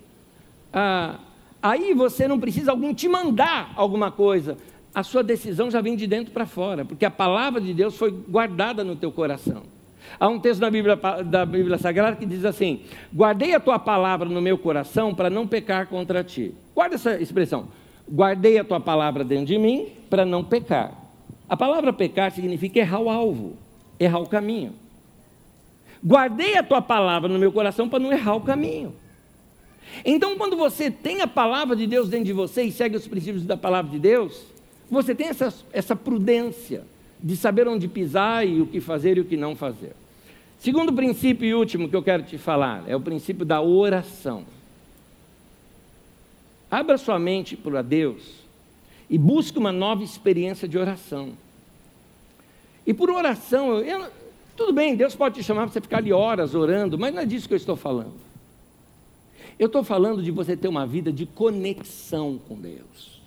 Ah, aí você não precisa alguém te mandar alguma coisa a sua decisão já vem de dentro para fora, porque a palavra de Deus foi guardada no teu coração. Há um texto na Bíblia, da Bíblia Sagrada que diz assim: Guardei a tua palavra no meu coração para não pecar contra ti. Guarda essa expressão. Guardei a tua palavra dentro de mim para não pecar. A palavra pecar significa errar o alvo, errar o caminho. Guardei a tua palavra no meu coração para não errar o caminho. Então, quando você tem a palavra de Deus dentro de você e segue os princípios da palavra de Deus, você tem essa, essa prudência de saber onde pisar e o que fazer e o que não fazer. Segundo princípio e último que eu quero te falar é o princípio da oração. Abra sua mente para Deus e busque uma nova experiência de oração. E por oração, eu, tudo bem, Deus pode te chamar para você ficar ali horas orando, mas não é disso que eu estou falando. Eu estou falando de você ter uma vida de conexão com Deus.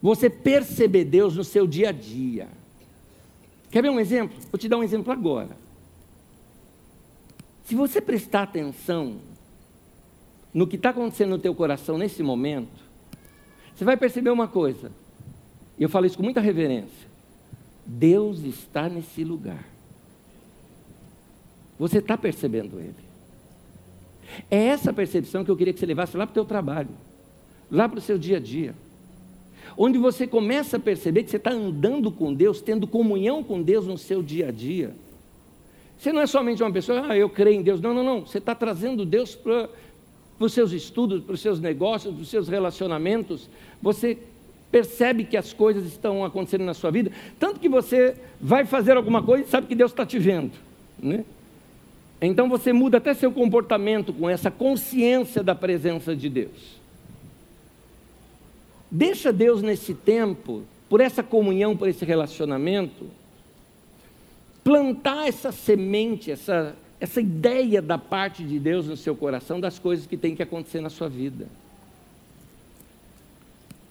Você perceber Deus no seu dia a dia. Quer ver um exemplo? Vou te dar um exemplo agora. Se você prestar atenção no que está acontecendo no teu coração nesse momento, você vai perceber uma coisa. E eu falo isso com muita reverência. Deus está nesse lugar. Você está percebendo Ele. É essa percepção que eu queria que você levasse lá para o teu trabalho, lá para o seu dia a dia onde você começa a perceber que você está andando com Deus, tendo comunhão com Deus no seu dia a dia. Você não é somente uma pessoa, ah, eu creio em Deus. Não, não, não. Você está trazendo Deus para os seus estudos, para os seus negócios, para os seus relacionamentos. Você percebe que as coisas estão acontecendo na sua vida, tanto que você vai fazer alguma coisa e sabe que Deus está te vendo. Né? Então você muda até seu comportamento com essa consciência da presença de Deus. Deixa Deus nesse tempo, por essa comunhão, por esse relacionamento, plantar essa semente, essa, essa ideia da parte de Deus no seu coração das coisas que tem que acontecer na sua vida.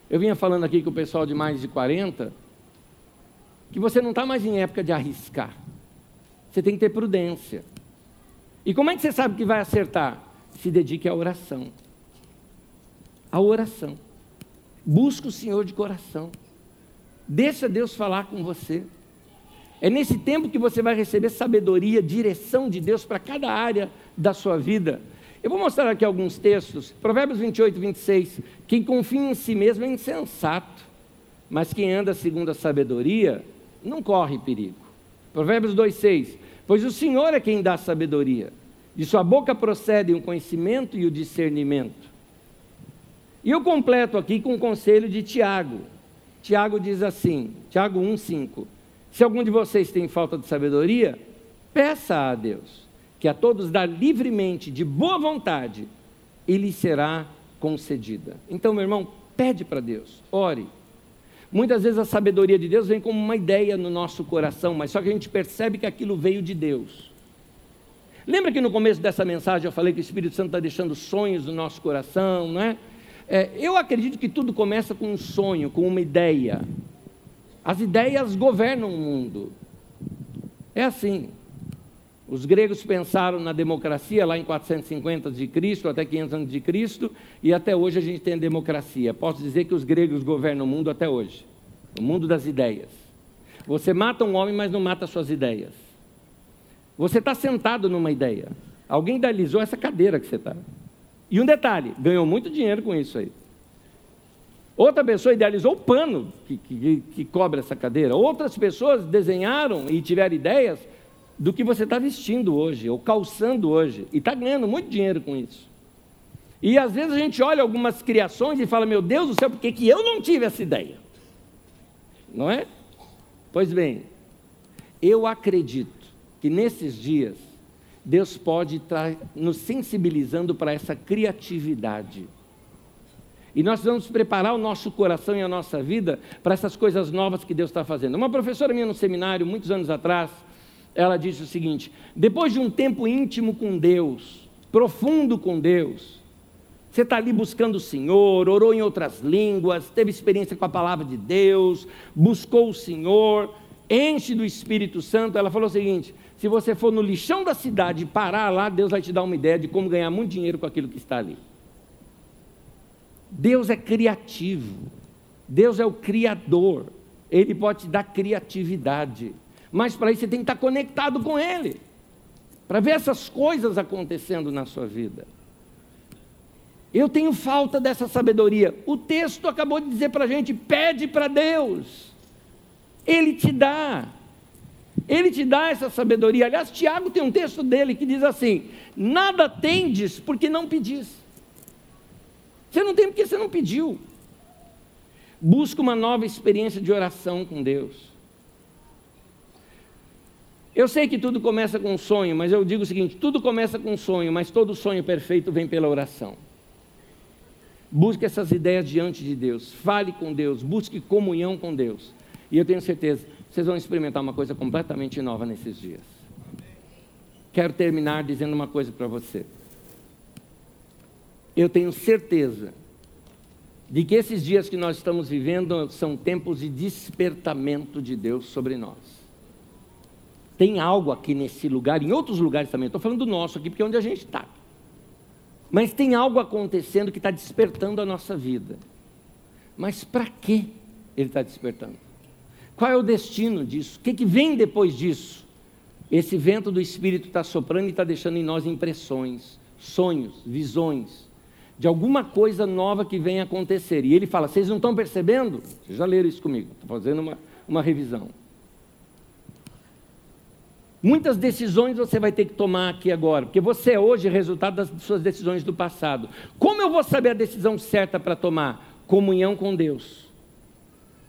Eu vinha falando aqui com o pessoal de mais de 40, que você não está mais em época de arriscar. Você tem que ter prudência. E como é que você sabe que vai acertar? Se dedique à oração. A oração. Busca o Senhor de coração. Deixa Deus falar com você. É nesse tempo que você vai receber sabedoria, direção de Deus para cada área da sua vida. Eu vou mostrar aqui alguns textos. Provérbios 28, 26. Quem confia em si mesmo é insensato, mas quem anda segundo a sabedoria não corre perigo. Provérbios 2,6. Pois o Senhor é quem dá sabedoria. De sua boca procedem o conhecimento e o discernimento. E eu completo aqui com o conselho de Tiago. Tiago diz assim, Tiago 1,5: Se algum de vocês tem falta de sabedoria, peça a Deus, que a todos dá livremente, de boa vontade, e lhe será concedida. Então, meu irmão, pede para Deus, ore. Muitas vezes a sabedoria de Deus vem como uma ideia no nosso coração, mas só que a gente percebe que aquilo veio de Deus. Lembra que no começo dessa mensagem eu falei que o Espírito Santo está deixando sonhos no nosso coração, não é? É, eu acredito que tudo começa com um sonho, com uma ideia. As ideias governam o mundo. É assim. Os gregos pensaram na democracia lá em 450 de Cristo até 500 anos de Cristo e até hoje a gente tem a democracia. Posso dizer que os gregos governam o mundo até hoje. O mundo das ideias. Você mata um homem, mas não mata suas ideias. Você está sentado numa ideia. Alguém idealizou essa cadeira que você está. E um detalhe, ganhou muito dinheiro com isso aí. Outra pessoa idealizou o pano que, que, que cobre essa cadeira. Outras pessoas desenharam e tiveram ideias do que você está vestindo hoje, ou calçando hoje, e está ganhando muito dinheiro com isso. E às vezes a gente olha algumas criações e fala, meu Deus do céu, por que, que eu não tive essa ideia? Não é? Pois bem, eu acredito que nesses dias Deus pode estar nos sensibilizando para essa criatividade. E nós vamos preparar o nosso coração e a nossa vida para essas coisas novas que Deus está fazendo. Uma professora minha no seminário, muitos anos atrás, ela disse o seguinte: depois de um tempo íntimo com Deus, profundo com Deus, você está ali buscando o Senhor, orou em outras línguas, teve experiência com a palavra de Deus, buscou o Senhor, enche do Espírito Santo. Ela falou o seguinte: se você for no lixão da cidade e parar lá, Deus vai te dar uma ideia de como ganhar muito dinheiro com aquilo que está ali. Deus é criativo. Deus é o criador. Ele pode te dar criatividade. Mas para isso você tem que estar conectado com Ele. Para ver essas coisas acontecendo na sua vida. Eu tenho falta dessa sabedoria. O texto acabou de dizer para a gente: pede para Deus. Ele te dá. Ele te dá essa sabedoria. Aliás, Tiago tem um texto dele que diz assim: Nada tendes porque não pedis. Você não tem porque você não pediu. Busca uma nova experiência de oração com Deus. Eu sei que tudo começa com um sonho, mas eu digo o seguinte: tudo começa com um sonho, mas todo sonho perfeito vem pela oração. Busque essas ideias diante de Deus, fale com Deus, busque comunhão com Deus. E eu tenho certeza, vocês vão experimentar uma coisa completamente nova nesses dias. Quero terminar dizendo uma coisa para você. Eu tenho certeza de que esses dias que nós estamos vivendo são tempos de despertamento de Deus sobre nós. Tem algo aqui nesse lugar, em outros lugares também, estou falando do nosso aqui, porque é onde a gente está. Mas tem algo acontecendo que está despertando a nossa vida. Mas para que ele está despertando? Qual é o destino disso? O que, que vem depois disso? Esse vento do Espírito está soprando e está deixando em nós impressões, sonhos, visões de alguma coisa nova que vem acontecer. E ele fala: Vocês não estão percebendo? Vocês já leram isso comigo, estou fazendo uma, uma revisão. Muitas decisões você vai ter que tomar aqui agora, porque você é hoje resultado das suas decisões do passado. Como eu vou saber a decisão certa para tomar? Comunhão com Deus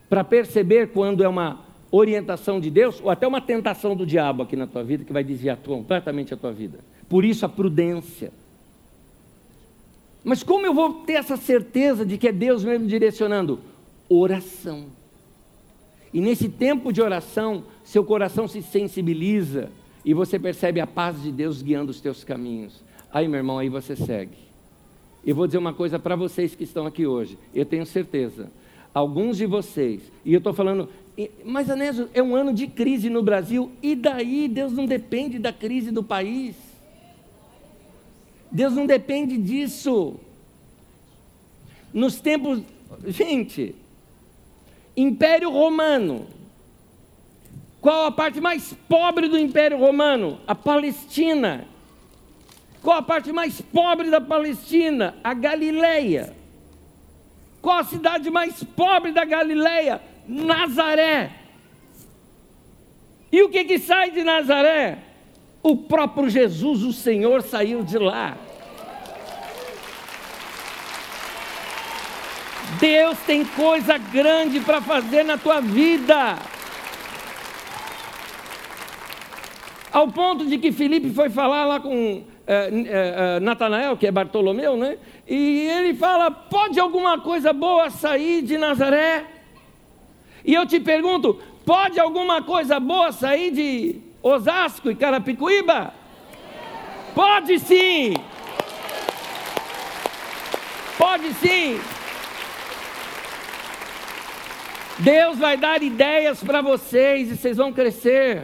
para perceber quando é uma orientação de Deus ou até uma tentação do diabo aqui na tua vida que vai desviar completamente a tua vida. Por isso a prudência. Mas como eu vou ter essa certeza de que é Deus mesmo direcionando? Oração. E nesse tempo de oração, seu coração se sensibiliza e você percebe a paz de Deus guiando os teus caminhos. Aí, meu irmão, aí você segue. Eu vou dizer uma coisa para vocês que estão aqui hoje. Eu tenho certeza alguns de vocês, e eu estou falando, mas Anésio, é um ano de crise no Brasil, e daí Deus não depende da crise do país. Deus não depende disso. Nos tempos, gente, Império Romano. Qual a parte mais pobre do Império Romano? A Palestina. Qual a parte mais pobre da Palestina? A Galileia. Qual a cidade mais pobre da Galileia? Nazaré. E o que, que sai de Nazaré? O próprio Jesus, o Senhor, saiu de lá. Deus tem coisa grande para fazer na tua vida. Ao ponto de que Felipe foi falar lá com é, é, Natanael, que é Bartolomeu, né? E ele fala: pode alguma coisa boa sair de Nazaré? E eu te pergunto: pode alguma coisa boa sair de Osasco e Carapicuíba? Pode sim! Pode sim! Deus vai dar ideias para vocês e vocês vão crescer.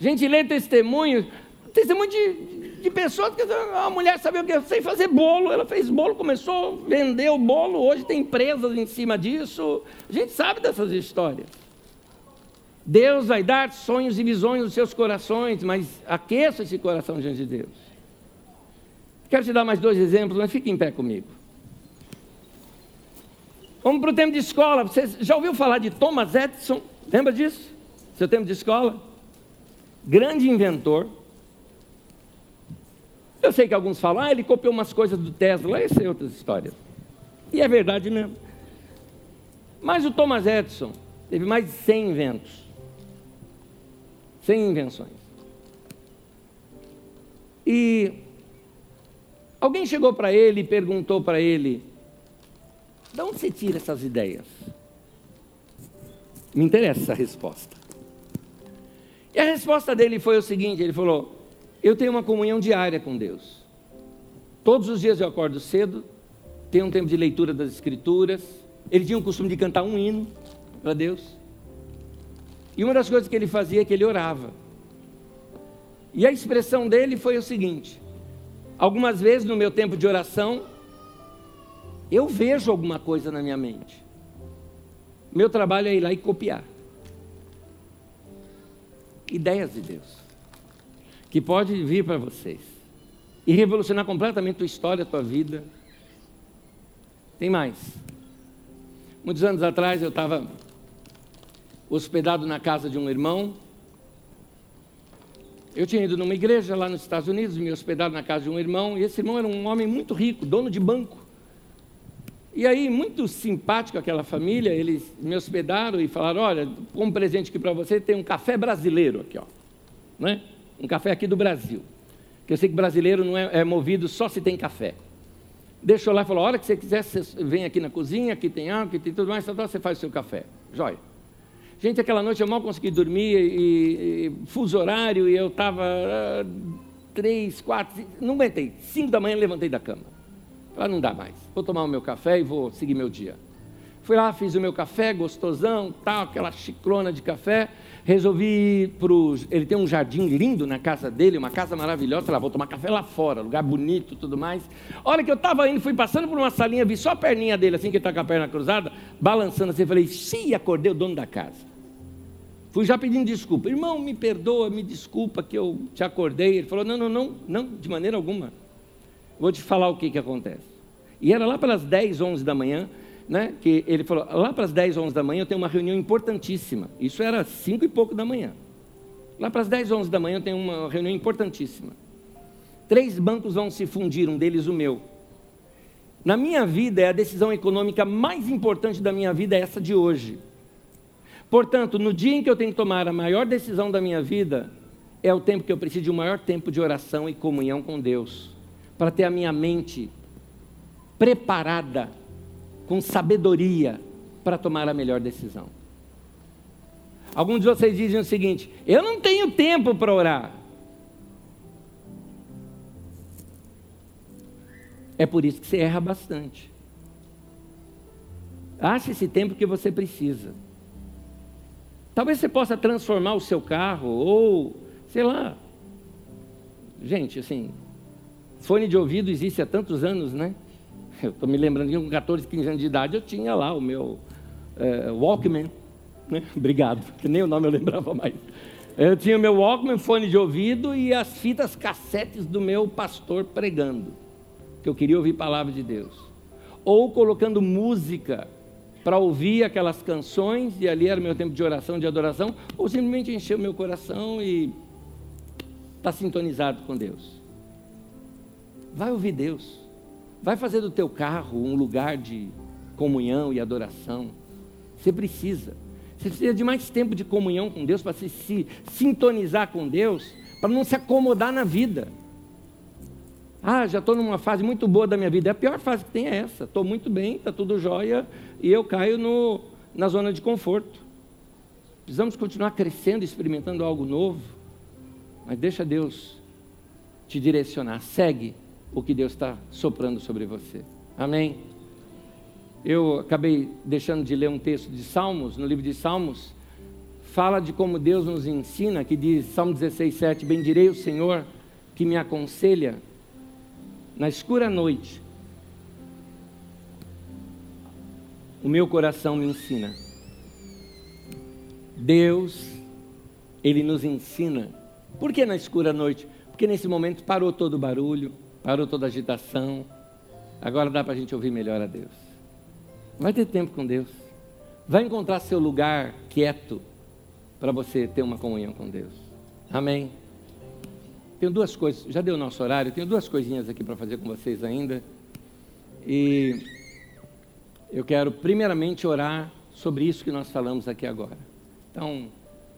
Gente, lê testemunhos, testemunho de, de pessoas que a mulher sabia o que? Eu sei fazer bolo, ela fez bolo, começou o bolo, hoje tem empresas em cima disso. A gente sabe dessas histórias. Deus vai dar sonhos e visões nos seus corações, mas aqueça esse coração diante de Deus. Quero te dar mais dois exemplos, mas fique em pé comigo. Vamos para o tempo de escola. Você já ouviu falar de Thomas Edison? Lembra disso? Seu tempo de escola? Grande inventor. Eu sei que alguns falam, ah, ele copiou umas coisas do Tesla, essa é outra história. E é verdade mesmo. Mas o Thomas Edison teve mais de 100 inventos. 100 invenções. E alguém chegou para ele e perguntou para ele: de onde você tira essas ideias? Me interessa essa resposta. E a resposta dele foi o seguinte: ele falou, eu tenho uma comunhão diária com Deus. Todos os dias eu acordo cedo, tenho um tempo de leitura das Escrituras. Ele tinha o costume de cantar um hino para Deus. E uma das coisas que ele fazia é que ele orava. E a expressão dele foi o seguinte: algumas vezes no meu tempo de oração, eu vejo alguma coisa na minha mente. Meu trabalho é ir lá e copiar. Ideias de Deus. Que pode vir para vocês. E revolucionar completamente a tua história, a tua vida. Tem mais. Muitos anos atrás eu estava hospedado na casa de um irmão. Eu tinha ido numa igreja lá nos Estados Unidos, me hospedado na casa de um irmão, e esse irmão era um homem muito rico, dono de banco. E aí, muito simpático aquela família, eles me hospedaram e falaram: olha, como presente aqui para você, tem um café brasileiro aqui, ó. Né? Um café aqui do Brasil. Que eu sei que brasileiro não é, é movido só se tem café. Deixou lá e falou: a hora que você quiser, você vem aqui na cozinha, aqui tem água, aqui tem tudo mais, você faz o seu café. Jóia. Gente, aquela noite eu mal consegui dormir, e, e fuso horário, e eu estava uh, três, quatro, não aguentei. Cinco da manhã levantei da cama. Ah, não dá mais. Vou tomar o meu café e vou seguir meu dia. Fui lá, fiz o meu café, gostosão, tal, aquela chiclona de café. Resolvi ir para Ele tem um jardim lindo na casa dele, uma casa maravilhosa. Lá, vou tomar café lá fora, lugar bonito tudo mais. Hora que eu estava indo, fui passando por uma salinha, vi só a perninha dele, assim, que está com a perna cruzada, balançando assim. Falei, sim, acordei o dono da casa. Fui já pedindo desculpa. Irmão, me perdoa, me desculpa que eu te acordei. Ele falou, não, não, não, não, de maneira alguma. Vou te falar o que, que acontece. E era lá pelas 10, 11 da manhã, né, que ele falou, lá para as 10, 11 da manhã eu tenho uma reunião importantíssima. Isso era 5 e pouco da manhã. Lá para as 10, 11 da manhã eu tenho uma reunião importantíssima. Três bancos vão se fundir, um deles o meu. Na minha vida, é a decisão econômica mais importante da minha vida é essa de hoje. Portanto, no dia em que eu tenho que tomar a maior decisão da minha vida, é o tempo que eu preciso de um maior tempo de oração e comunhão com Deus para ter a minha mente preparada, com sabedoria, para tomar a melhor decisão. Alguns de vocês dizem o seguinte: eu não tenho tempo para orar. É por isso que você erra bastante. Ache esse tempo que você precisa. Talvez você possa transformar o seu carro, ou, sei lá. Gente, assim, Fone de ouvido existe há tantos anos, né? Eu estou me lembrando que com 14, 15 anos de idade eu tinha lá o meu é, Walkman. Né? Obrigado, que nem o nome eu lembrava mais. Eu tinha o meu Walkman, fone de ouvido e as fitas cassetes do meu pastor pregando, que eu queria ouvir a palavra de Deus. Ou colocando música para ouvir aquelas canções, e ali era meu tempo de oração, de adoração, ou simplesmente encher o meu coração e estar tá sintonizado com Deus. Vai ouvir Deus. Vai fazer do teu carro um lugar de comunhão e adoração. Você precisa. Você precisa de mais tempo de comunhão com Deus para se, se sintonizar com Deus, para não se acomodar na vida. Ah, já estou numa fase muito boa da minha vida. A pior fase que tem é essa. Estou muito bem, está tudo jóia, e eu caio no, na zona de conforto. Precisamos continuar crescendo, experimentando algo novo. Mas deixa Deus te direcionar. Segue o que Deus está soprando sobre você. Amém? Eu acabei deixando de ler um texto de Salmos, no livro de Salmos, fala de como Deus nos ensina, que diz, Salmo 16, 7, Bendirei o Senhor que me aconselha na escura noite. O meu coração me ensina. Deus, Ele nos ensina. Por que na escura noite? Porque nesse momento parou todo o barulho, parou toda a agitação. Agora dá para a gente ouvir melhor a Deus. Vai ter tempo com Deus. Vai encontrar seu lugar quieto para você ter uma comunhão com Deus. Amém? Tenho duas coisas, já deu o nosso horário, tenho duas coisinhas aqui para fazer com vocês ainda. E eu quero primeiramente orar sobre isso que nós falamos aqui agora. Então,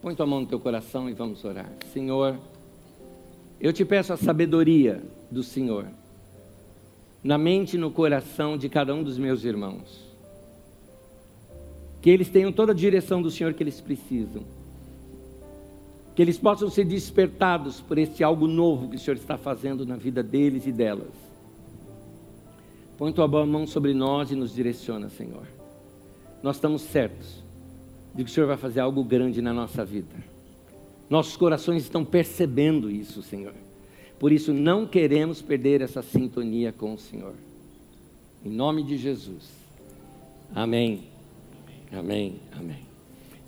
põe tua mão no teu coração e vamos orar. Senhor, eu te peço a sabedoria do Senhor na mente e no coração de cada um dos meus irmãos. Que eles tenham toda a direção do Senhor que eles precisam. Que eles possam ser despertados por este algo novo que o Senhor está fazendo na vida deles e delas. Põe tua boa mão sobre nós e nos direciona, Senhor. Nós estamos certos de que o Senhor vai fazer algo grande na nossa vida. Nossos corações estão percebendo isso, Senhor. Por isso, não queremos perder essa sintonia com o Senhor. Em nome de Jesus. Amém. Amém. Amém.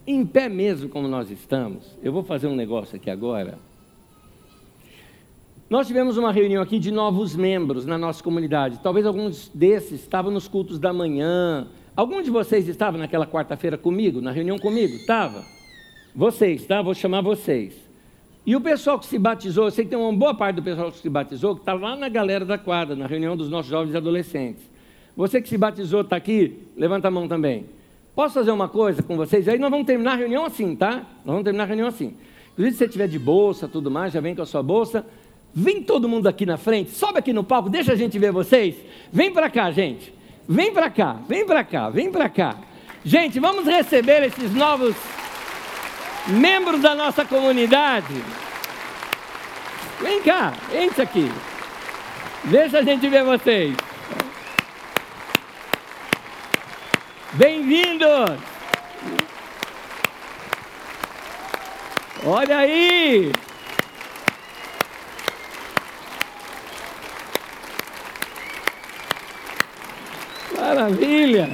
Em pé mesmo como nós estamos, eu vou fazer um negócio aqui agora. Nós tivemos uma reunião aqui de novos membros na nossa comunidade. Talvez alguns desses estavam nos cultos da manhã. Algum de vocês estava naquela quarta-feira comigo, na reunião comigo? Estava? Vocês, tá? Vou chamar vocês. E o pessoal que se batizou, eu sei que tem uma boa parte do pessoal que se batizou, que está lá na galera da quadra, na reunião dos nossos jovens e adolescentes. Você que se batizou está aqui, levanta a mão também. Posso fazer uma coisa com vocês? Aí nós vamos terminar a reunião assim, tá? Nós vamos terminar a reunião assim. Inclusive, se você tiver de bolsa, tudo mais, já vem com a sua bolsa. Vem todo mundo aqui na frente, sobe aqui no palco, deixa a gente ver vocês. Vem para cá, gente. Vem para cá, vem para cá, vem para cá. Gente, vamos receber esses novos membros da nossa comunidade. Vem cá, entra aqui. Deixa a gente ver vocês. Bem-vindos! Olha aí! Maravilha!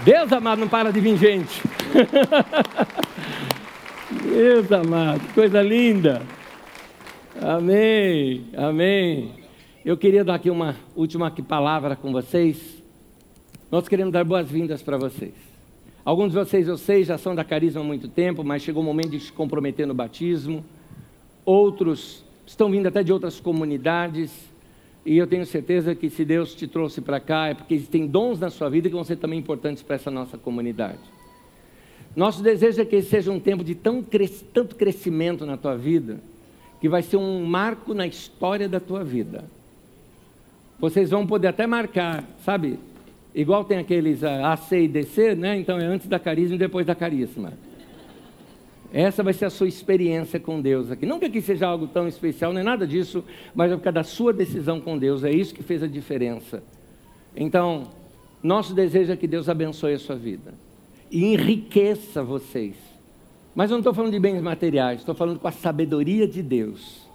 Deus amado, não para de vir gente. Deus amado, coisa linda. Amém, amém. Eu queria dar aqui uma última palavra com vocês. Nós queremos dar boas-vindas para vocês. Alguns de vocês, eu sei, já são da Carisma há muito tempo, mas chegou o momento de se comprometer no batismo. Outros estão vindo até de outras comunidades. E eu tenho certeza que se Deus te trouxe para cá, é porque existem dons na sua vida que vão ser também importantes para essa nossa comunidade. Nosso desejo é que esse seja um tempo de tão, tanto crescimento na tua vida, que vai ser um marco na história da tua vida. Vocês vão poder até marcar, sabe? Igual tem aqueles A, C e DC, né? Então é antes da carisma e depois da carisma. Essa vai ser a sua experiência com Deus aqui. Não que aqui seja algo tão especial, não é nada disso, mas é por causa da sua decisão com Deus. É isso que fez a diferença. Então, nosso desejo é que Deus abençoe a sua vida e enriqueça vocês. Mas eu não estou falando de bens materiais, estou falando com a sabedoria de Deus.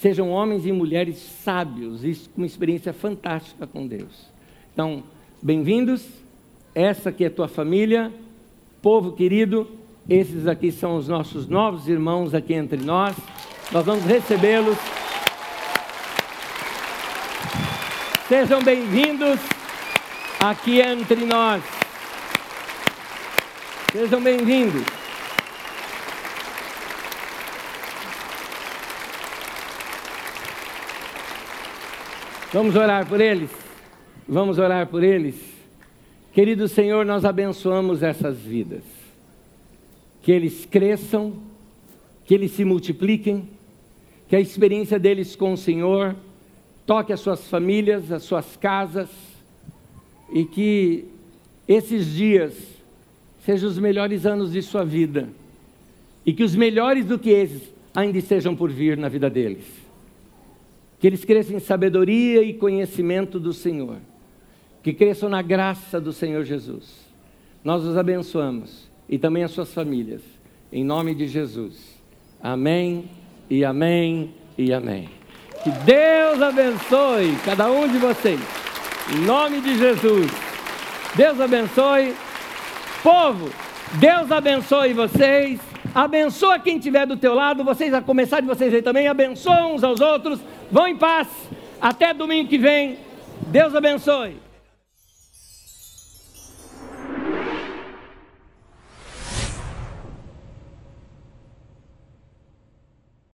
Sejam homens e mulheres sábios e com uma experiência fantástica com Deus. Então, Bem-vindos, essa aqui é a tua família, povo querido, esses aqui são os nossos novos irmãos aqui entre nós, nós vamos recebê-los. Sejam bem-vindos aqui entre nós. Sejam bem-vindos. Vamos orar por eles? Vamos orar por eles? Querido Senhor, nós abençoamos essas vidas. Que eles cresçam, que eles se multipliquem, que a experiência deles com o Senhor toque as suas famílias, as suas casas, e que esses dias sejam os melhores anos de sua vida, e que os melhores do que esses ainda estejam por vir na vida deles. Que eles cresçam em sabedoria e conhecimento do Senhor, que cresçam na graça do Senhor Jesus. Nós os abençoamos e também as suas famílias, em nome de Jesus. Amém e amém e amém. Que Deus abençoe cada um de vocês. Em nome de Jesus. Deus abençoe. Povo, Deus abençoe vocês. Abençoa quem estiver do teu lado. Vocês, a começar de vocês aí também, abençoam uns aos outros. Vão em paz. Até domingo que vem. Deus abençoe.